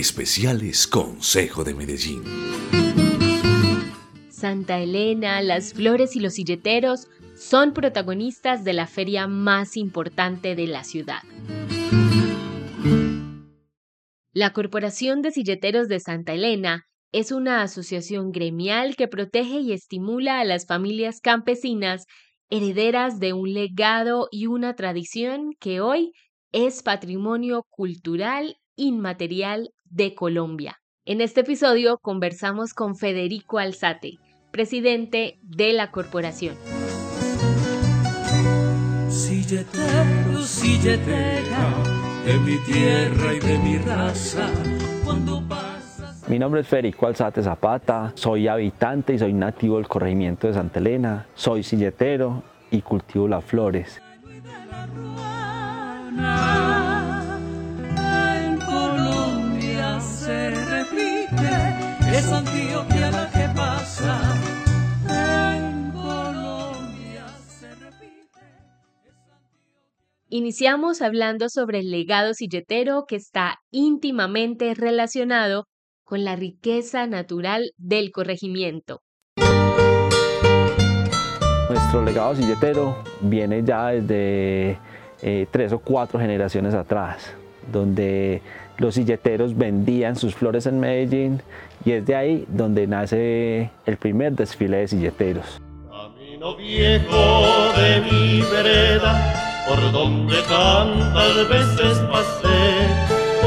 Especiales Consejo de Medellín. Santa Elena, las flores y los silleteros son protagonistas de la feria más importante de la ciudad. La Corporación de Silleteros de Santa Elena es una asociación gremial que protege y estimula a las familias campesinas herederas de un legado y una tradición que hoy es patrimonio cultural inmaterial de Colombia. En este episodio conversamos con Federico Alzate, presidente de la corporación. Silletero, silletera, de mi tierra y de mi raza, cuando pasas... Mi nombre es Federico Alzate Zapata, soy habitante y soy nativo del corregimiento de Santa Elena, soy silletero y cultivo las flores. Iniciamos hablando sobre el legado silletero que está íntimamente relacionado con la riqueza natural del corregimiento. Nuestro legado silletero viene ya desde eh, tres o cuatro generaciones atrás, donde los silleteros vendían sus flores en Medellín y es de ahí donde nace el primer desfile de silleteros. Camino viejo de mi vereda por donde tantas veces pasé,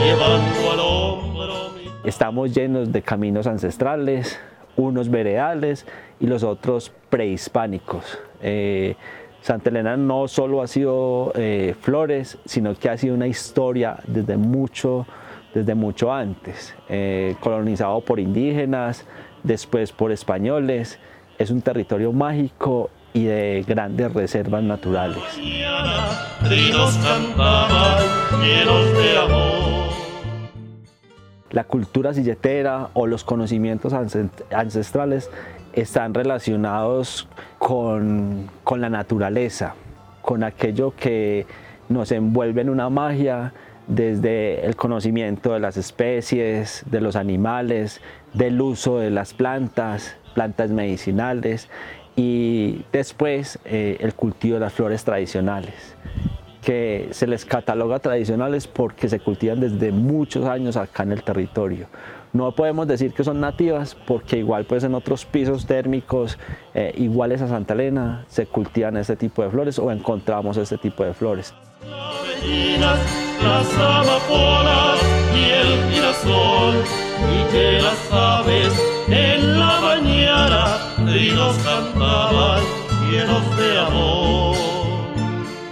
llevando al hombro mi... Estamos llenos de caminos ancestrales, unos veredales y los otros prehispánicos. Eh, Santa Elena no solo ha sido eh, flores, sino que ha sido una historia desde mucho, desde mucho antes, eh, colonizado por indígenas, después por españoles. Es un territorio mágico y de grandes reservas naturales. La cultura silletera o los conocimientos ancestrales están relacionados con, con la naturaleza, con aquello que nos envuelve en una magia desde el conocimiento de las especies, de los animales, del uso de las plantas, plantas medicinales y después eh, el cultivo de las flores tradicionales que se les cataloga tradicionales porque se cultivan desde muchos años acá en el territorio. No podemos decir que son nativas porque igual pues en otros pisos térmicos eh, iguales a Santa Elena se cultivan este tipo de flores o encontramos este tipo de flores. Las amapolas y el girasol y que las aves en la mañana trinos cantaban llenos de amor.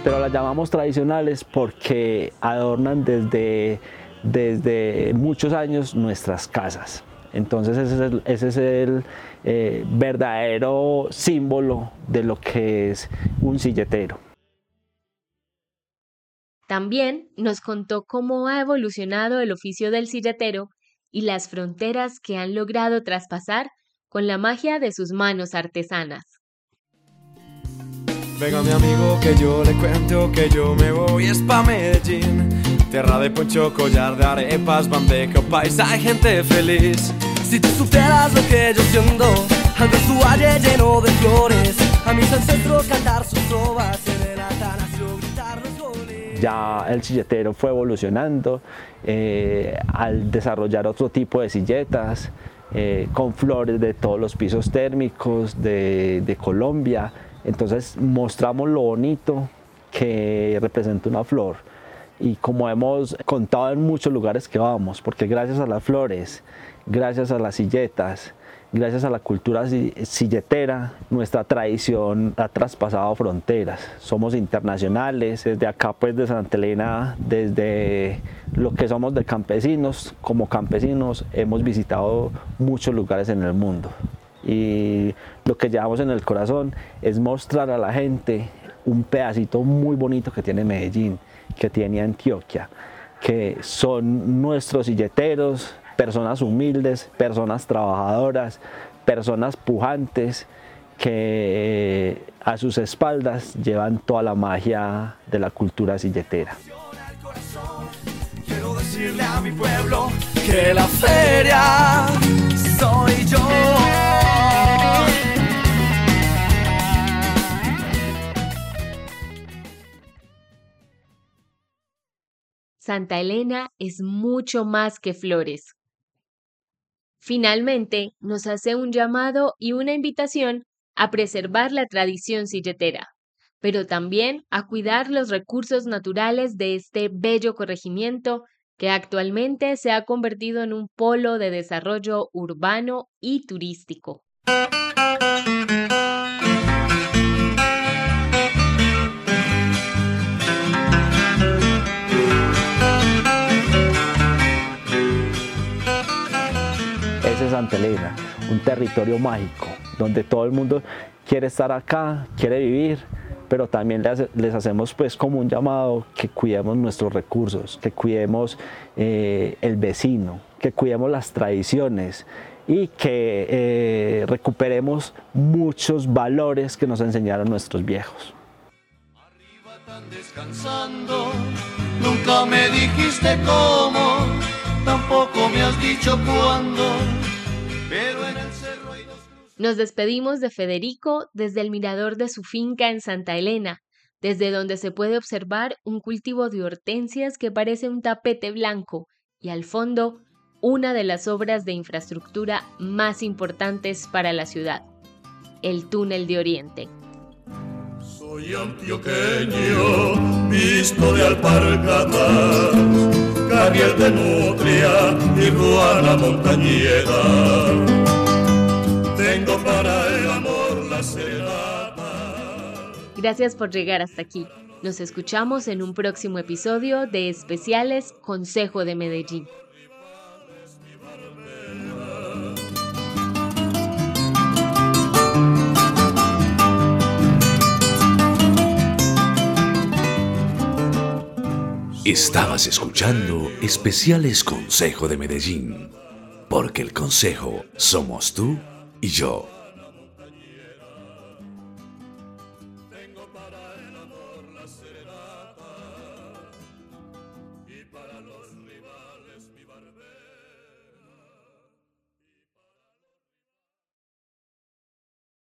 Pero las llamamos tradicionales porque adornan desde, desde muchos años nuestras casas. Entonces ese es el, ese es el eh, verdadero símbolo de lo que es un silletero. También nos contó cómo ha evolucionado el oficio del silletero y las fronteras que han logrado traspasar con la magia de sus manos artesanas. Venga mi amigo que yo le cuento que yo me voy es pa' Medellín. Tierra de poncho, collar de arepas, bandeja, paisa, gente feliz. Si tú supieras lo que yo siento Ando su valle lleno de flores. A mis ancestros cantar sus trovas Ya el silletero fue evolucionando eh, al desarrollar otro tipo de silletas eh, con flores de todos los pisos térmicos de, de Colombia. Entonces mostramos lo bonito que representa una flor y como hemos contado en muchos lugares que vamos, porque gracias a las flores, gracias a las silletas, gracias a la cultura silletera, nuestra tradición ha traspasado fronteras. Somos internacionales, desde acá pues de Santa Elena, desde lo que somos de campesinos, como campesinos hemos visitado muchos lugares en el mundo. Y lo que llevamos en el corazón es mostrar a la gente un pedacito muy bonito que tiene Medellín, que tiene Antioquia, que son nuestros silleteros, personas humildes, personas trabajadoras, personas pujantes que a sus espaldas llevan toda la magia de la cultura silletera. Quiero decirle a mi pueblo que la feria Santa Elena es mucho más que flores. Finalmente, nos hace un llamado y una invitación a preservar la tradición silletera, pero también a cuidar los recursos naturales de este bello corregimiento que actualmente se ha convertido en un polo de desarrollo urbano y turístico. Santa Elena, un territorio mágico, donde todo el mundo quiere estar acá, quiere vivir, pero también les, hacemos pues como un llamado que cuidemos nuestros recursos, que cuidemos eh, el vecino, que cuidemos las tradiciones y que eh, recuperemos muchos valores que nos enseñaron nuestros viejos. Pero en el nos despedimos de Federico desde el mirador de su finca en Santa Elena, desde donde se puede observar un cultivo de hortensias que parece un tapete blanco y al fondo una de las obras de infraestructura más importantes para la ciudad, el túnel de Oriente. Soy antioqueño, visto de Gabriel de Nutria y Juana Montañeda para el amor la Gracias por llegar hasta aquí. Nos escuchamos en un próximo episodio de Especiales Consejo de Medellín. Estabas escuchando especiales Consejo de Medellín, porque el consejo somos tú y yo.